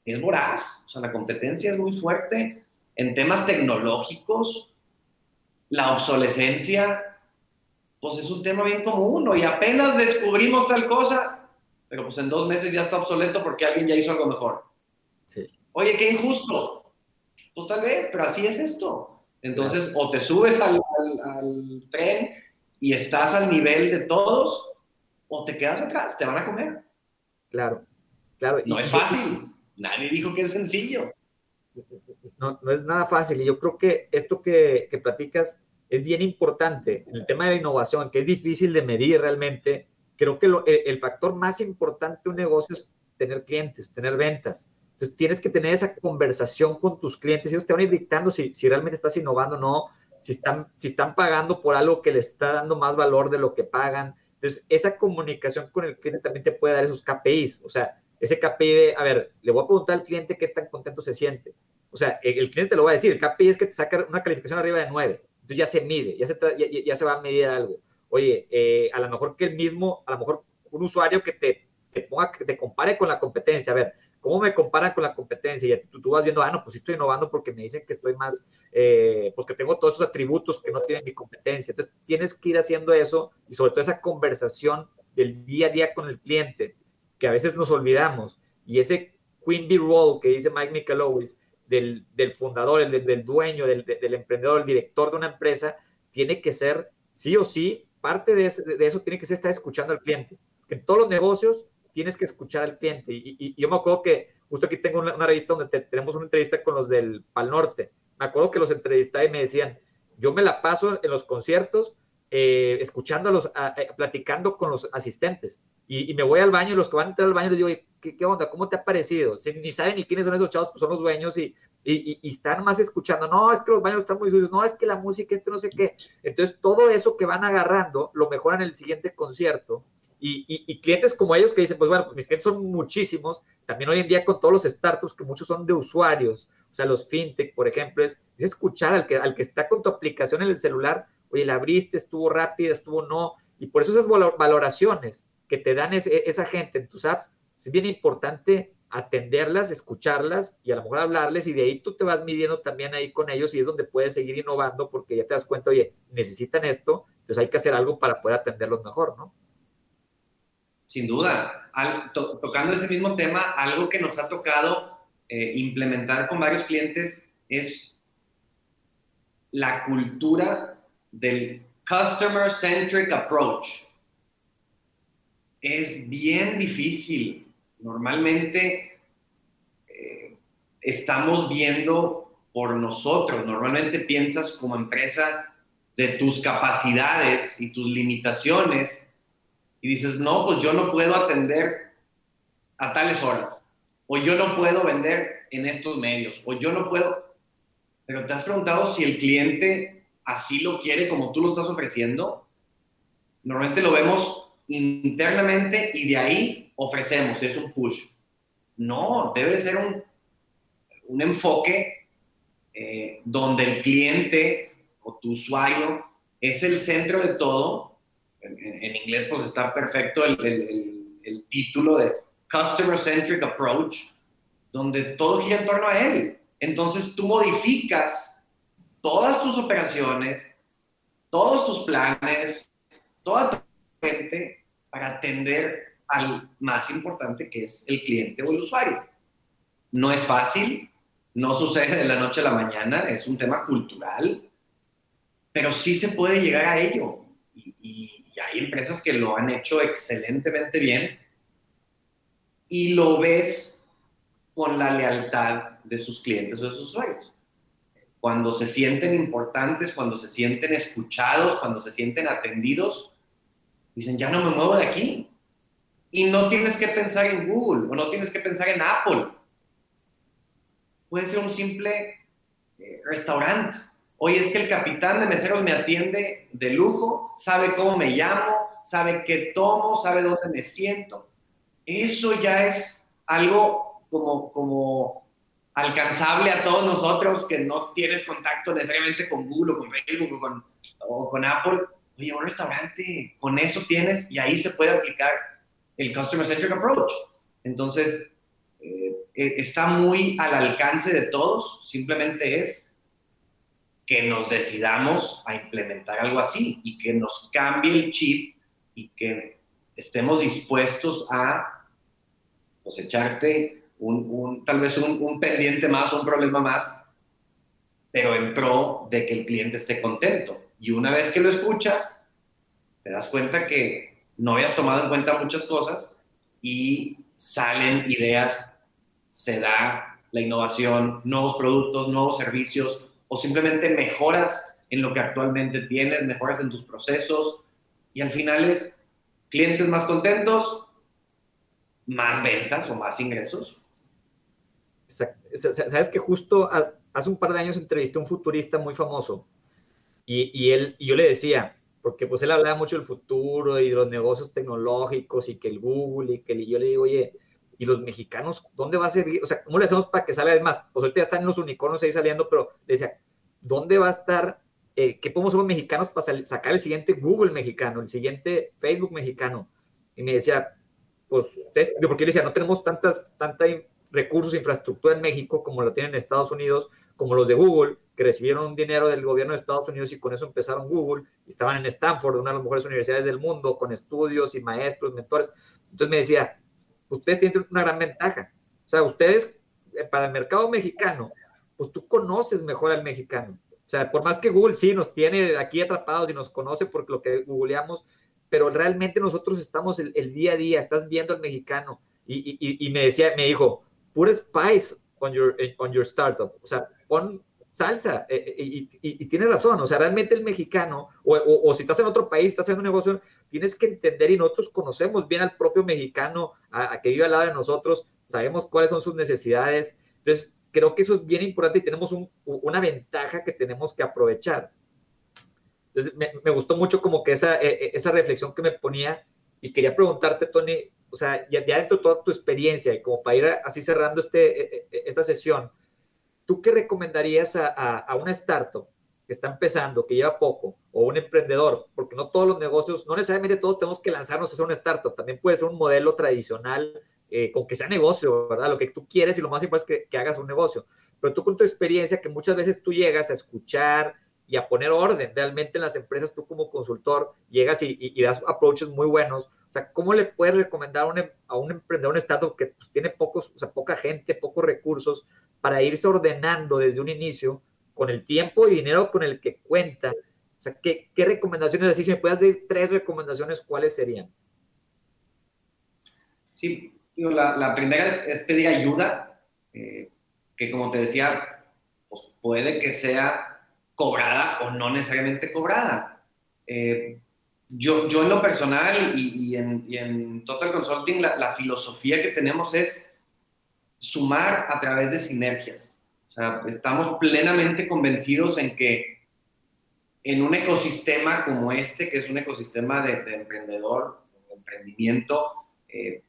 es voraz, o sea, la competencia es muy fuerte en temas tecnológicos. La obsolescencia, pues es un tema bien común, y apenas descubrimos tal cosa, pero pues en dos meses ya está obsoleto porque alguien ya hizo algo mejor. Sí. Oye, qué injusto. Pues tal vez, pero así es esto. Entonces, o te subes al, al, tren y estás al nivel de todos, o te quedas atrás, te van a comer. Claro, claro. No es fácil. Nadie dijo que es sencillo. No, no es nada fácil. Y yo creo que esto que, que platicas es bien importante. En el tema de la innovación, que es difícil de medir realmente, creo que el, factor más importante de un negocio es tener clientes, tener ventas. Entonces tienes que tener esa conversación con tus clientes. Ellos te van a ir dictando si, si realmente estás innovando o no, si están, si están pagando por algo que les está dando más valor de lo que pagan. Entonces, esa comunicación con el cliente también te puede dar esos KPIs. O sea, ese KPI de, a ver, le voy a preguntar al cliente qué tan contento se siente. O sea, el, cliente te lo va a decir. El KPI es que te saca una calificación arriba de 9. Entonces ya se mide, ya se, ya, ya se va a medir algo oye, eh, a lo mejor que el mismo, a lo mejor un usuario que te, te ponga, que te compare con la competencia, a ver, ¿cómo me comparan con la competencia? Y tú, tú vas viendo, ah, no, pues sí estoy innovando porque me dicen que estoy más, eh, pues que tengo todos esos atributos que no tienen mi competencia. Entonces, tienes que ir haciendo eso y sobre todo esa conversación del día a día con el cliente, que a veces nos olvidamos. Y ese Queen Bee Roll que dice Mike Michalowicz, del, del fundador, el, del dueño, del, del, emprendedor, el director de una empresa, tiene que ser, sí o sí, parte de, de eso tiene que ser estar escuchando al cliente. Que en todos los negocios tienes que escuchar al cliente. Y, y, yo me acuerdo que justo aquí tengo una, revista donde tenemos una entrevista con los del Pal Norte. Me acuerdo que los entrevisté y me decían, yo me la paso en los conciertos eh, escuchándolos, eh, platicando con los asistentes. Y, me voy al baño y los que van a entrar al baño les digo, ¿qué, qué onda? ¿Cómo te ha parecido? Si, ni saben ni quiénes son esos chavos, pues son los dueños y, y, y, están más escuchando. No, es que los baños están muy sucios. No, es que la música, este no sé qué. Entonces, todo eso que van agarrando lo mejoran en el siguiente concierto. Y, clientes como ellos que dicen, pues bueno, pues mis clientes son muchísimos. También hoy en día con todos los startups que muchos son de usuarios, o sea, los fintech, por ejemplo, es, es escuchar al que, al que está con tu aplicación en el celular oye, la abriste, estuvo rápida, estuvo no, y por eso esas valoraciones que te dan esa gente en tus apps, es bien importante atenderlas, escucharlas y a lo mejor hablarles y de ahí tú te vas midiendo también ahí con ellos y es donde puedes seguir innovando porque ya te das cuenta, oye, necesitan esto, entonces hay que hacer algo para poder atenderlos mejor, ¿no? Sin duda. tocando ese mismo tema, algo que nos ha tocado eh, implementar con varios clientes es la cultura del Customer Centric Approach. Es bien difícil. Normalmente eh, estamos viendo por nosotros. Normalmente piensas como empresa de tus capacidades y tus limitaciones y dices, no, pues yo no puedo atender a tales horas, o yo no puedo vender en estos medios, o yo no puedo, pero te has preguntado si el cliente así lo quiere como tú lo estás ofreciendo, normalmente lo vemos internamente y de ahí ofrecemos, es un push. No, debe ser un, un enfoque eh, donde el cliente o tu usuario es el centro de todo. En, inglés pues está perfecto el, el, el título de Customer Centric Approach, donde todo gira en torno a él. Entonces tú modificas todas tus operaciones, todos tus planes, toda tu gente para atender al más importante que es el cliente o el usuario. No es fácil, no sucede de la noche a la mañana, es un tema cultural, pero sí se puede llegar a ello. Y, y, hay empresas que lo han hecho excelentemente bien y lo ves con la lealtad de sus clientes o de sus usuarios cuando se sienten importantes, cuando se sienten escuchados, cuando se sienten atendidos, dicen, ya no me muevo de aquí. Y no tienes que pensar en Google o no tienes que pensar en Apple. Puede ser un simple eh, restaurante. Oye, es que el capitán de meseros me atiende de lujo, sabe cómo me llamo, sabe qué tomo, sabe dónde me siento. Eso ya es algo como, como alcanzable a todos nosotros que no tienes contacto necesariamente con Google o con Facebook o con, o con Apple. Oye, un restaurante, con eso tienes y ahí se puede aplicar el Customer Centric Approach. Entonces, eh, eh, está muy al alcance de todos, simplemente es que nos decidamos a implementar algo así y que nos cambie el chip y que estemos dispuestos a cosecharte un, tal vez un, pendiente más un problema más, pero en pro de que el cliente esté contento. Y una vez que lo escuchas, te das cuenta que no habías tomado en cuenta muchas cosas y salen ideas, se da la innovación, nuevos productos, nuevos servicios o simplemente mejoras en lo que actualmente tienes, mejoras en tus procesos y al final es clientes más contentos, más ventas o más ingresos Sabes que justo hace un par de años entrevisté a un futurista muy famoso y, y, él, y yo le decía, porque pues él hablaba mucho del futuro y de los negocios tecnológicos y que el Google y que el, y yo le digo, oye, ¿y los mexicanos dónde va a ser? O sea, ¿cómo le hacemos para que salga? más, pues ahorita ya están los unicornios ahí saliendo, pero le decía, ¿dónde va a estar? Eh, ¿Qué podemos hacer los mexicanos para sacar el siguiente Google mexicano, el siguiente Facebook mexicano? Y me decía, pues, ustedes, porque yo decía, no tenemos tantas, tanta recursos, infraestructura en México, como lo tienen en Estados Unidos, como los de Google, que recibieron un dinero del gobierno de Estados Unidos y con eso empezaron Google, estaban en Stanford, una de las mejores universidades del mundo, con estudios y maestros, mentores. Entonces me decía, ustedes tienen una gran ventaja. O sea, ustedes, eh, para el mercado mexicano, pues tú conoces mejor al mexicano. O sea, por más que Google sí nos tiene aquí atrapados y nos conoce por lo que googleamos, pero realmente nosotros estamos el, día a día, estás viendo al mexicano. Y, y, y, me decía, me dijo, put spice on your, on your startup. O sea, pon salsa. Eh, eh, y, tiene razón, o sea, realmente el mexicano, o, o, si estás en otro país, estás en un negocio, tienes que entender y nosotros conocemos bien al propio mexicano, a, que vive al lado de nosotros, sabemos cuáles son sus necesidades. Entonces, creo que eso es bien importante y tenemos una ventaja que tenemos que aprovechar. Entonces, me, gustó mucho como que esa, e, e, esa reflexión que me ponía y quería preguntarte, Tony, o sea, ya, dentro de toda tu experiencia y como para ir así cerrando este, e, esta sesión, ¿tú qué recomendarías a, a, una startup que está empezando, que lleva poco, o un emprendedor? Porque no todos los negocios, no necesariamente todos tenemos que lanzarnos a hacer una startup, también puede ser un modelo tradicional eh, con que sea negocio, ¿verdad? Lo que tú quieres y lo más importante es que, que, hagas un negocio. Pero tú con tu experiencia, que muchas veces tú llegas a escuchar y a poner orden realmente en las empresas, tú como consultor llegas y, y, das approaches muy buenos. O sea, ¿cómo le puedes recomendar a un, em, a un emprendedor, un startup que pues, tiene pocos, o sea, poca gente, pocos recursos, para irse ordenando desde un inicio con el tiempo y dinero con el que cuenta? O sea, ¿qué, qué recomendaciones así? Si me puedes dar tres recomendaciones, ¿cuáles serían? Sí, la, primera es, pedir ayuda, eh, que como te decía, pues puede que sea cobrada o no necesariamente cobrada. Eh, yo, yo en lo personal y, en, Total Consulting, la, filosofía que tenemos es sumar a través de sinergias. O sea, estamos plenamente convencidos en que en un ecosistema como este, que es un ecosistema de, emprendedor, de emprendimiento, eh,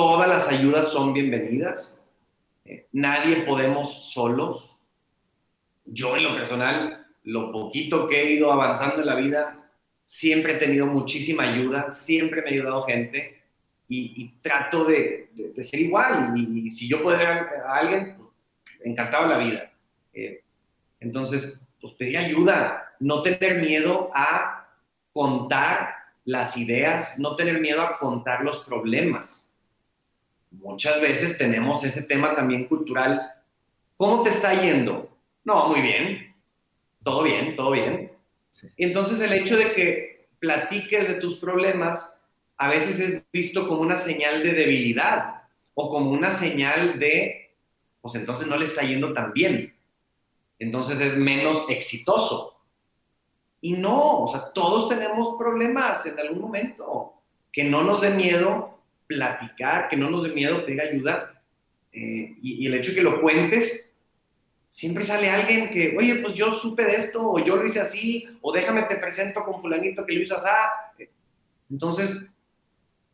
todas las ayudas son bienvenidas. Eh, nadie podemos solos. Yo en lo personal, lo poquito que he ido avanzando en la vida, siempre he tenido muchísima ayuda, siempre me ha ayudado gente y, trato de, ser igual. Y, si yo puedo ayudar a alguien, pues, encantado la vida. Eh, entonces, pues pedir ayuda, no tener miedo a contar las ideas, no tener miedo a contar los problemas muchas veces tenemos ese tema también cultural. ¿Cómo te está yendo? No, muy bien. Todo bien, todo bien. Y entonces el hecho de que platiques de tus problemas a veces es visto como una señal de debilidad o como una señal de, pues entonces no le está yendo tan bien. Entonces es menos exitoso. Y no, o sea, todos tenemos problemas en algún momento. Que no nos dé miedo platicar, que no nos dé miedo pedir ayuda. Eh, y, el hecho de que lo cuentes, siempre sale alguien que, oye, pues yo supe de esto, o yo lo hice así, o déjame te presento con fulanito que lo hizo así. Entonces,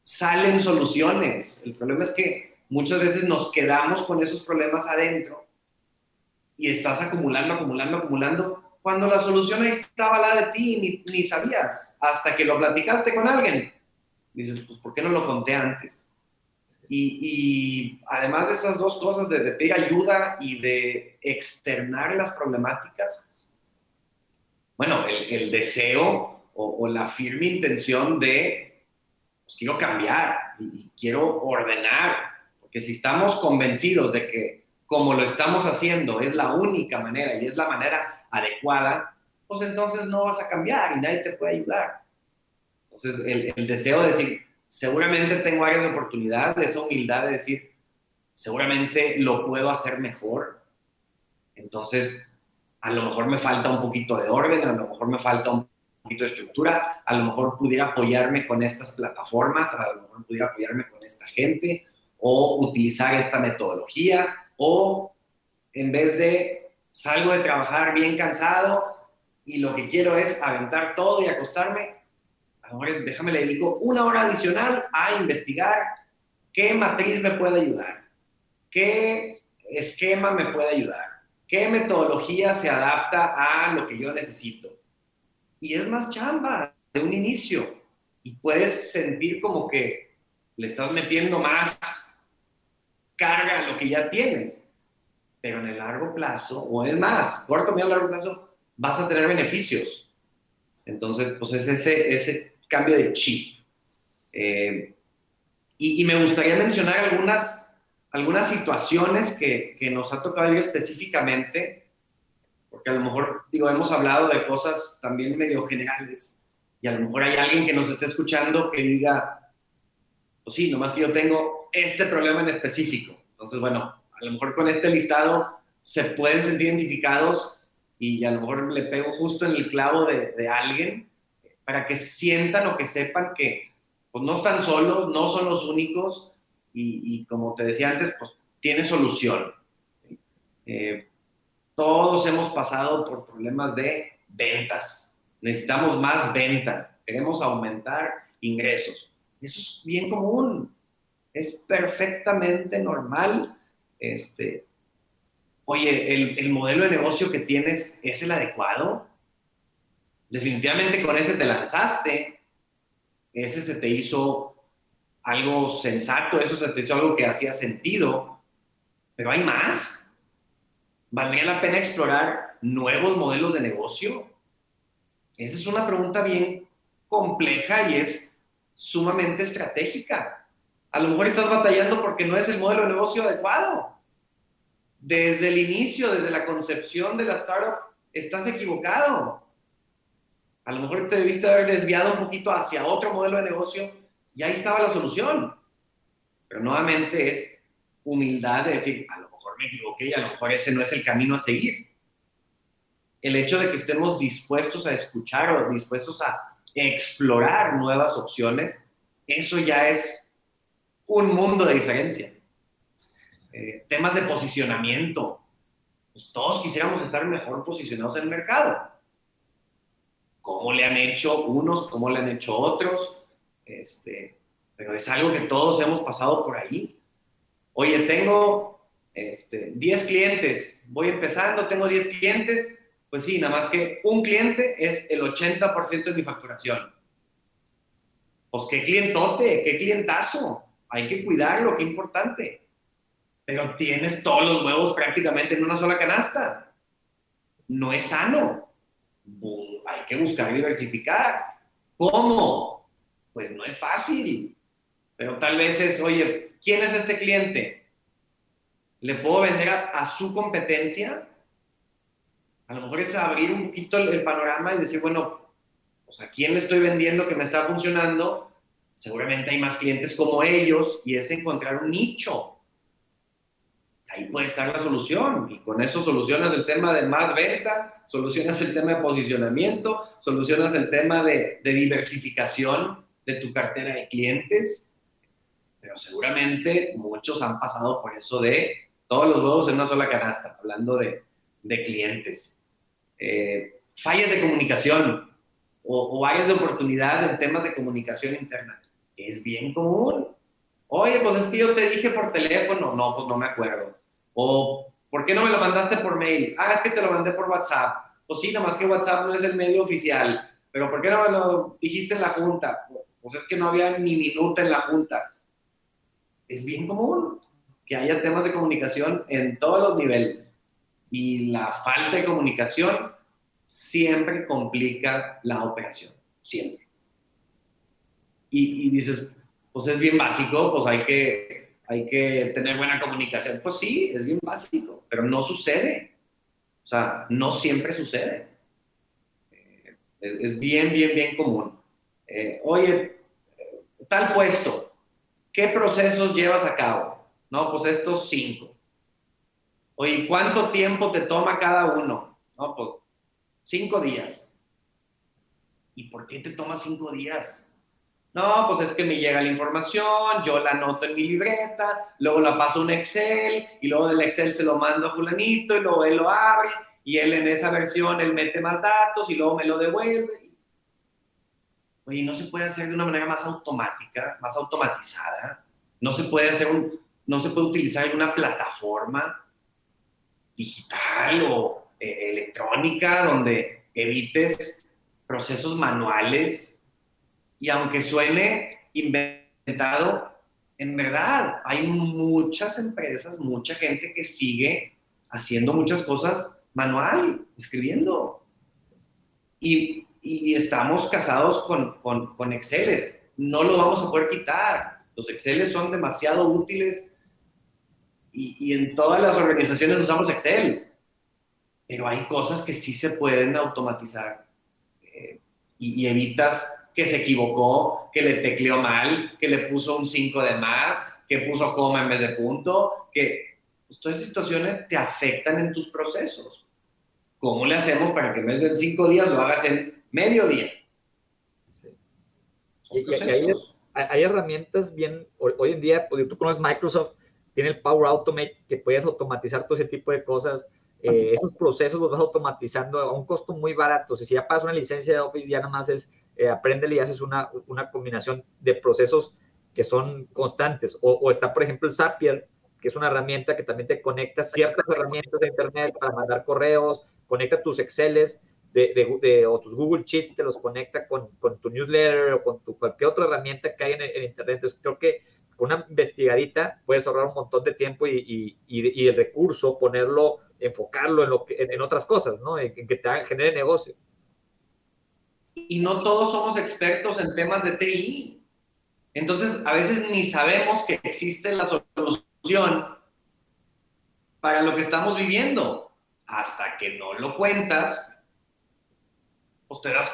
salen soluciones. El problema es que muchas veces nos quedamos con esos problemas adentro y estás acumulando, acumulando, acumulando, cuando la solución ahí estaba la de ti y ni, ni sabías, hasta que lo platicaste con alguien dices, pues, ¿por qué no lo conté antes? Y, además de estas dos cosas, de, pedir ayuda y de externar las problemáticas, bueno, el, deseo o, la firme intención de, pues quiero cambiar y, quiero ordenar, porque si estamos convencidos de que como lo estamos haciendo es la única manera y es la manera adecuada, pues entonces no vas a cambiar y nadie te puede ayudar. Entonces, el, deseo de decir, seguramente tengo áreas de oportunidad, esa humildad de decir, seguramente lo puedo hacer mejor. Entonces, a lo mejor me falta un poquito de orden, a lo mejor me falta un poquito de estructura, a lo mejor pudiera apoyarme con estas plataformas, a lo mejor pudiera apoyarme con esta gente, o utilizar esta metodología, o en vez de salgo de trabajar bien cansado y lo que quiero es aventar todo y acostarme, ahora déjame le dedico una hora adicional a investigar qué matriz me puede ayudar, qué esquema me puede ayudar, qué metodología se adapta a lo que yo necesito. Y es más chamba de un inicio y puedes sentir como que le estás metiendo más carga a lo que ya tienes. Pero en el largo plazo, o es más, corto, medio, largo plazo, vas a tener beneficios. Entonces, pues es ese, ese cambio de chip. Eh, y, me gustaría mencionar algunas algunas situaciones que, que nos ha tocado vivir específicamente, porque a lo mejor, digo, hemos hablado de cosas también medio generales, y a lo mejor hay alguien que nos esté escuchando que diga, pues sí, nomás que yo tengo este problema en específico. Entonces, bueno, a lo mejor con este listado se pueden sentir identificados y a lo mejor le pego justo en el clavo de, de alguien para que sientan o que sepan que pues, no están solos, no son los únicos y, como te decía antes, pues tiene solución. Eh, todos hemos pasado por problemas de ventas. Necesitamos más venta. Queremos aumentar ingresos. Eso es bien común. Es perfectamente normal. Este, oye, el, el modelo de negocio que tienes es el adecuado. Definitivamente con ese te lanzaste. Ese se te hizo algo sensato, eso se te hizo algo que hacía sentido, pero hay más. ¿Valdría la pena explorar nuevos modelos de negocio? Esa es una pregunta bien compleja y es sumamente estratégica. A lo mejor estás batallando porque no es el modelo de negocio adecuado. Desde el inicio, desde la concepción de la startup, estás equivocado. A lo mejor te debiste haber desviado un poquito hacia otro modelo de negocio y ahí estaba la solución. Pero nuevamente es humildad de decir, a lo mejor me equivoqué y a lo mejor ese no es el camino a seguir. El hecho de que estemos dispuestos a escuchar o dispuestos a explorar nuevas opciones, eso ya es un mundo de diferencia. Eh, temas de posicionamiento. Pues todos quisiéramos estar mejor posicionados en el mercado. ¿Cómo le han hecho unos? ¿Cómo le han hecho otros? Este, pero es algo que todos hemos pasado por ahí. Oye, tengo este, 10 clientes, voy empezando, tengo 10 clientes, pues sí, nada más que un cliente es el 80% de mi facturación. Pues qué clientote, qué clientazo, hay que cuidarlo, qué importante. Pero tienes todos los huevos prácticamente en una sola canasta. No es sano. Hay que buscar diversificar. ¿Cómo? pues no es fácil. Pero tal vez es, oye, ¿quién es este cliente? ¿Le puedo vender a, su competencia? A lo mejor es abrir un poquito el, panorama y decir, bueno, a quién le estoy vendiendo que me está funcionando. Seguramente hay más clientes como ellos y es encontrar un nicho. Ahí puede estar la solución y con eso solucionas el tema de más venta, solucionas el tema de posicionamiento, solucionas el tema de, de diversificación de tu cartera de clientes, pero seguramente muchos han pasado por eso de todos los huevos en una sola canasta, hablando de, de clientes. Eh, fallas de comunicación o, o áreas de oportunidad en temas de comunicación interna. Es bien común. Oye, pues es que yo te dije por teléfono. No, pues no me acuerdo. O, ¿por qué no me lo mandaste por mail? Ah, es que te lo mandé por WhatsApp. Pues sí, nada más que WhatsApp no es el medio oficial. Pero ¿por qué no me lo dijiste en la junta? Pues es que no había ni minuto en la junta. Es bien común que haya temas de comunicación en todos los niveles. Y la falta de comunicación siempre complica la operación, siempre. Y, dices, pues es bien básico, pues hay que, hay que tener buena comunicación. Pues sí, es bien básico, pero no sucede. O sea, no siempre sucede. Eh, es, bien, bien, bien común. Eh, oye, tal puesto, ¿qué procesos llevas a cabo? No, pues estos cinco. Oye, ¿cuánto tiempo te toma cada uno? No, pues cinco días. ¿Y por qué te toma cinco días? No, pues es que me llega la información, yo la anoto en mi libreta, luego la paso a un Excel y luego del Excel se lo mando a fulanito y luego él lo abre y él en esa versión él mete más datos y luego me lo devuelve. Oye, no se puede hacer de una manera más automática, más automatizada, no se puede hacer un, no se puede utilizar alguna plataforma digital o eh, electrónica donde evites procesos manuales y aunque suene inventado, en verdad hay muchas empresas, mucha gente que sigue haciendo muchas cosas manual, escribiendo. Y y estamos casados con, con, con Exceles. No lo vamos a poder quitar. Los Exceles son demasiado útiles y, en todas las organizaciones usamos Excel, pero hay cosas que sí se pueden automatizar eh, y, y, evitas que se equivocó, que le tecleó mal, que le puso un 5 de más, que puso coma en vez de punto, que pues, todas esas situaciones te afectan en tus procesos. ¿Cómo le hacemos para que en vez de en 5 días lo hagas en medio día? Sí. Y, hay, hay, herramientas bien, hoy en día, pues, tú conoces Microsoft, tiene el Power Automate, que puedes automatizar todo ese tipo de cosas. Eh, esos procesos los vas automatizando a un costo muy barato. si ya pasas una licencia de Office, ya nada más es eh, y haces una, una combinación de procesos que son constantes. O, está, por ejemplo, el Zapier, que es una herramienta que también te conecta ciertas herramientas de Internet para mandar correos, conecta tus Exceles de, de, o tus Google Sheets, te los conecta con, con tu newsletter o con tu, cualquier otra herramienta que hay en, en Internet. Entonces, creo que con una investigadita puedes ahorrar un montón de tiempo y, y, el recurso, ponerlo, enfocarlo en, lo que, en, otras cosas, ¿no? En, que te genere negocio. Y no todos somos expertos en temas de TI. Entonces, a veces ni sabemos que existe la solución para lo que estamos viviendo. Hasta que no lo cuentas, pues te das,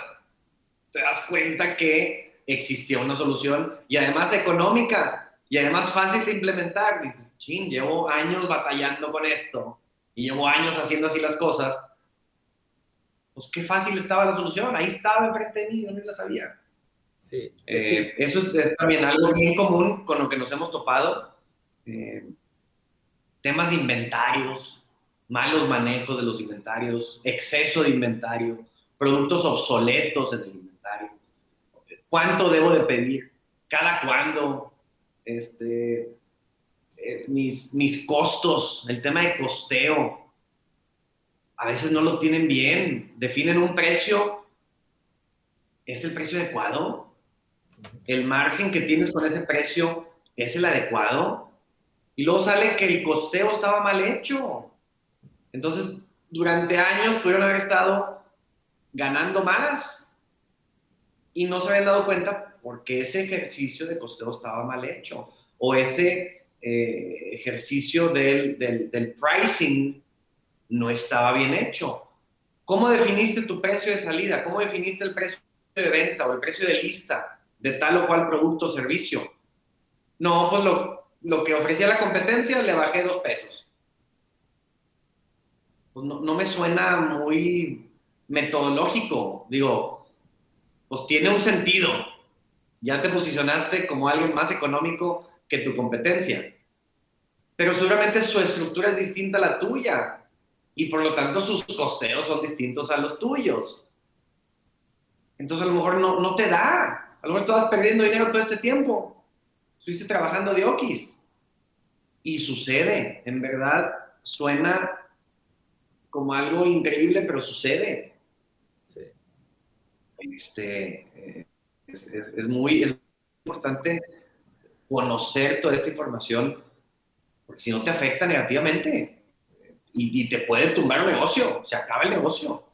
te das cuenta que existía una solución y además económica y además fácil de implementar. Dices, ching, llevo años batallando con esto y llevo años haciendo así las cosas. Pues qué fácil estaba la solución. Ahí estaba enfrente de mí, yo no la sabía. Sí. Eh, eso es, también algo bien común con lo que nos hemos topado. Eh, temas de inventarios, malos manejos de los inventarios, exceso de inventario, productos obsoletos en el inventario. ¿Cuánto debo de pedir? ¿Cada cuándo? este, eh, mis, mis costos, el tema de costeo. A veces no lo tienen bien, definen un precio. ¿Es el precio adecuado? ¿El margen que tienes con ese precio es el adecuado? Y luego sale que el costeo estaba mal hecho. Entonces, durante años pudieron haber estado ganando más y no se habían dado cuenta porque ese ejercicio de costeo estaba mal hecho o ese eh, ejercicio del, del, pricing no estaba bien hecho. ¿Cómo definiste tu precio de salida? ¿Cómo definiste el precio de venta o el precio de lista de tal o cual producto o servicio? No, pues lo, lo que ofrecía la competencia le bajé dos pesos. Pues no, no me suena muy metodológico. Digo, pues tiene un sentido, ya te posicionaste como alguien más económico que tu competencia. Pero seguramente su estructura es distinta a la tuya y por lo tanto sus costeos son distintos a los tuyos. Entonces a lo mejor no, no te da. A lo mejor estabas perdiendo dinero todo este tiempo. Estuviste trabajando de okis. Y sucede, en verdad, suena como algo increíble, pero sucede. Sí. Este, eh, es, muy importante conocer toda esta información, porque si no te afecta negativamente y, te puede tumbar un negocio, se acaba el negocio.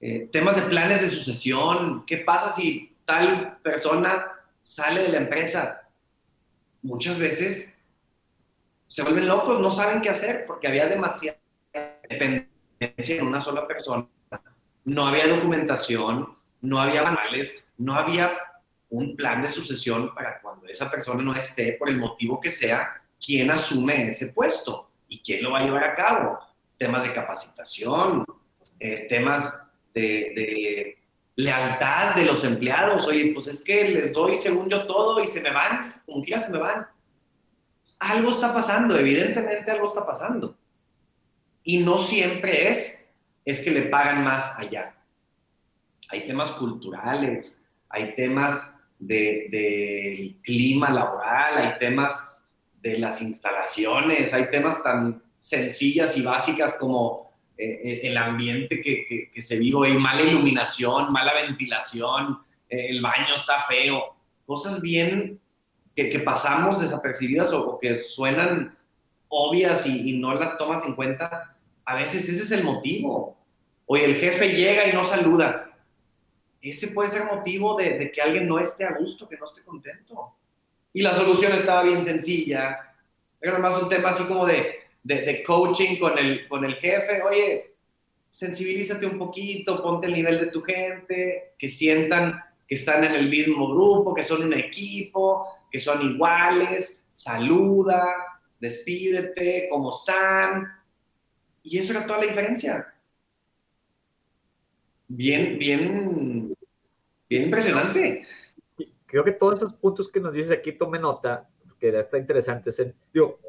Eh, temas de planes de sucesión, ¿qué pasa si tal persona sale de la empresa? Muchas veces se vuelven locos, no saben qué hacer porque había demasiada dependencia en una sola persona, no había documentación, no había manuales, no había un plan de sucesión para cuando esa persona no esté, por el motivo que sea, quién asume ese puesto y quién lo va a llevar a cabo. Temas de capacitación, eh, temas de, lealtad de los empleados. Oye, pues es que les doy según yo todo y se me van, como quiera se me van. Algo está pasando, evidentemente algo está pasando. Y no siempre es, es que le pagan más allá. Hay temas culturales, hay temas del clima laboral, hay temas de las instalaciones, hay temas tan sencillas y básicas como eh, eh, el ambiente que, que, se vive, hay mala iluminación, mala ventilación, eh, el baño está feo, cosas bien que, pasamos desapercibidas o, que suenan obvias y, no las tomas en cuenta, a veces ese es el motivo. Oye, el jefe llega y no saluda ese puede ser motivo de, que alguien no esté a gusto, que no esté contento. Y la solución estaba bien sencilla, era más un tema así como de, de, coaching con el, con el jefe, oye, sensibilízate un poquito, ponte el nivel de tu gente, que sientan que están en el mismo grupo, que son un equipo, que son iguales, saluda, despídete, cómo están. Y eso era toda la diferencia. Bien, bien, bien impresionante. Creo que todos estos puntos que nos dices aquí, tome nota, que está interesante. Digo,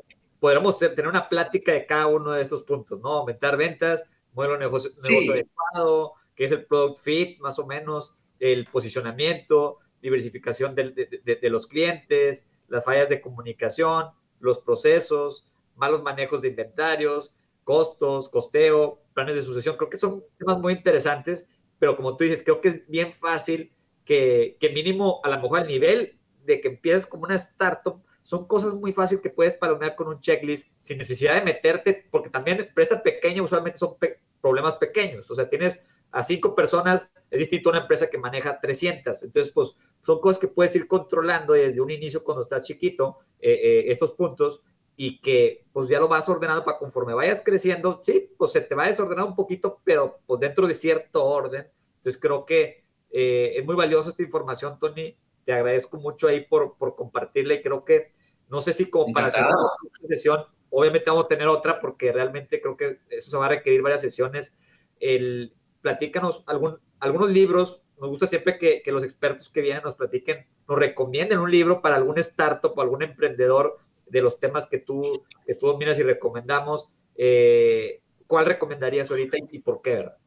podríamos tener una plática de cada uno de estos puntos, ¿no? Aumentar ventas, modelo de negocio, adecuado, que es el product fit, más o menos, el posicionamiento, diversificación de, los clientes, las fallas de comunicación, los procesos, malos manejos de inventarios, costos, costeo, planes de sucesión. Creo que son temas muy interesantes, pero como tú dices, creo que es bien fácil que, que mínimo a lo mejor al nivel de que empieces como una startup, son cosas muy fáciles que puedes palomear con un checklist sin necesidad de meterte, porque también empresa pequeña usualmente son problemas pequeños. O sea, tienes a cinco personas, es distinto a una empresa que maneja 300. Entonces, pues son cosas que puedes ir controlando desde un inicio cuando estás chiquito, eh, eh, estos puntos, y que pues ya lo vas ordenando para conforme vayas creciendo, sí, pues se te va a desordenar un poquito, pero pues dentro de cierto orden. Entonces, creo que eh, es muy valiosa esta información, Tony te agradezco mucho ahí por, por compartirla y creo que, no sé si como para hacer una sesión, obviamente vamos a tener otra porque realmente creo que eso se va a requerir varias sesiones. El, platícanos algún, algunos libros, nos gusta siempre que, que los expertos que vienen nos platiquen, nos recomienden un libro para algún startup o algún emprendedor de los temas que tú, que tú dominas y recomendamos. Eh, ¿Cuál recomendarías ahorita y, por qué, verdad?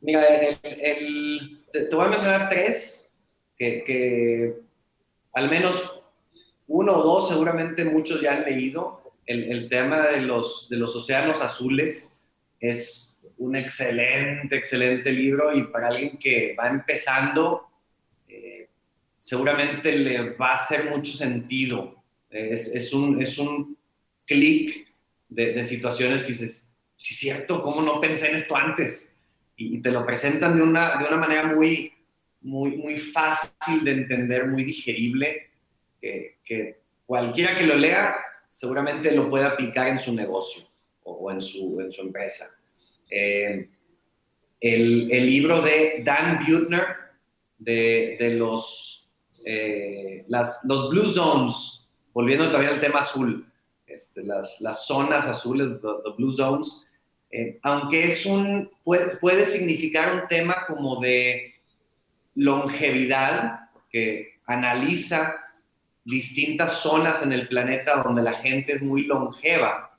Mira, el, te voy a mencionar tres que, al menos uno o dos, seguramente muchos ya han leído. El, tema de los, de los océanos azules es un excelente, excelente libro y para alguien que va empezando, eh, seguramente le va a hacer mucho sentido. Es, es un, es un clic de, situaciones que dices, sí, cierto, ¿cómo no pensé en esto antes? Y, te lo presentan de una, de una manera muy, muy, muy fácil de entender, muy digerible, que, cualquiera que lo lea seguramente lo puede aplicar en su negocio o, en, su, en su empresa. Eh, el, el, libro de Dan Butner de, de los, eh, las, los Blue Zones, volviendo todavía al tema azul, este, las, las, zonas azules, the, Blue Zones, eh, aunque es un, puede, puede significar un tema como de longevidad, porque analiza distintas zonas en el planeta donde la gente es muy longeva.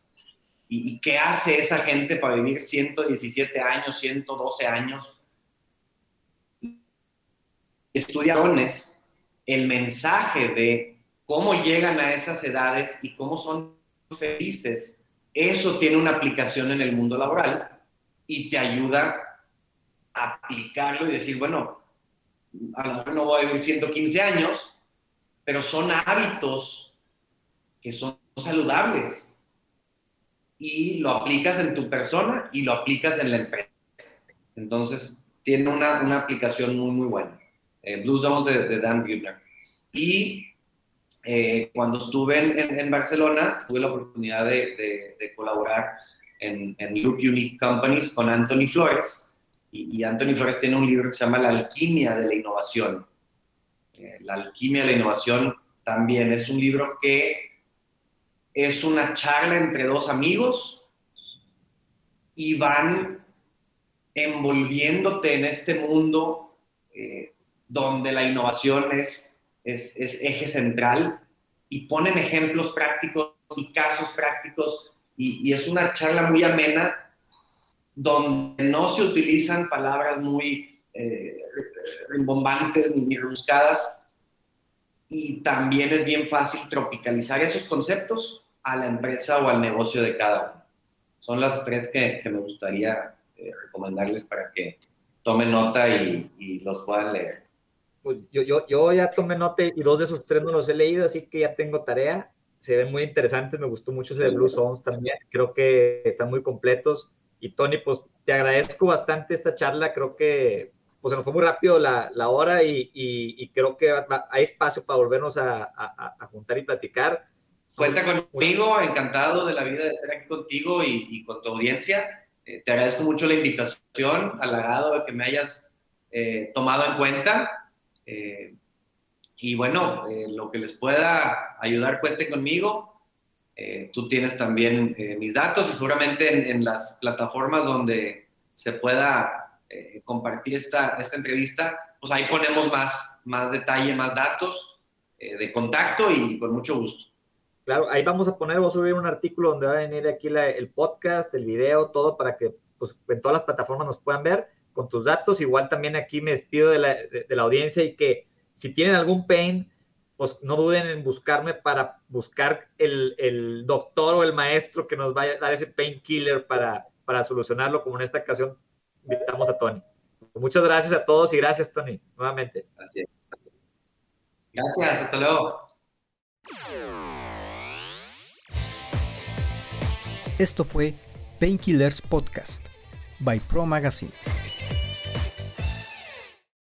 ¿Y, qué hace esa gente para vivir 117 años, 112 años? Estudiarones el mensaje de cómo llegan a esas edades y cómo son felices. Eso tiene una aplicación en el mundo laboral y te ayuda a aplicarlo y decir, bueno, a lo mejor no voy a vivir 115 años, pero son hábitos que son saludables. Y lo aplicas en tu persona y lo aplicas en la empresa. Entonces, tiene una, una aplicación muy, muy buena. Eh, Blue Zones de, Dan Buechner. Y eh, cuando estuve en, en, Barcelona, tuve la oportunidad de, de, colaborar en, en Loop Unique Companies con Anthony Flores y, Anthony Flores tiene un libro que se llama La alquimia de la innovación. Eh, la alquimia de la innovación también es un libro que es una charla entre dos amigos y van envolviéndote en este mundo eh, donde la innovación es, es, eje central y ponen ejemplos prácticos y casos prácticos y, y es una charla muy amena donde no se utilizan palabras muy eh, rimbombantes ni rebuscadas y también es bien fácil tropicalizar esos conceptos a la empresa o al negocio de cada uno. Son las tres que, me gustaría eh, recomendarles para que tomen nota y, los puedan leer. Pues yo, yo, yo ya tomé nota y dos de esos tres no los he leído, así que ya tengo tarea. Se ven muy interesantes, me gustó mucho ese de Blue Zones también. Creo que están muy completos y Tony, pues te agradezco bastante esta charla, creo que pues se nos fue muy rápido la, la hora y, y, creo que hay espacio para volvernos a, a, juntar y platicar. Cuenta conmigo, encantado de la vida de estar aquí contigo y, con tu audiencia. Eh, te agradezco mucho la invitación, halagado de que me hayas eh, tomado en cuenta. Eh, y bueno, lo que les pueda ayudar, cuenten conmigo. Tú tienes también mis datos y seguramente en, las plataformas donde se pueda compartir esta, esta entrevista, pues ahí ponemos más, más detalle, más datos de contacto y con mucho gusto. Claro, ahí vamos a poner, vamos a subir un artículo donde va a venir aquí el podcast, el video, todo para que pues, en todas las plataformas nos puedan ver con tus datos. Igual también aquí me despido de la, de, la audiencia y que si tienen algún pain, pues no duden en buscarme para buscar el, el, doctor o el maestro que nos vaya a dar ese painkiller para, para solucionarlo, como en esta ocasión invitamos a Tony. Muchas gracias a todos y gracias, Tony, nuevamente. Gracias. Gracias, hasta luego. Esto fue Painkillers Podcast by Pro Magazine.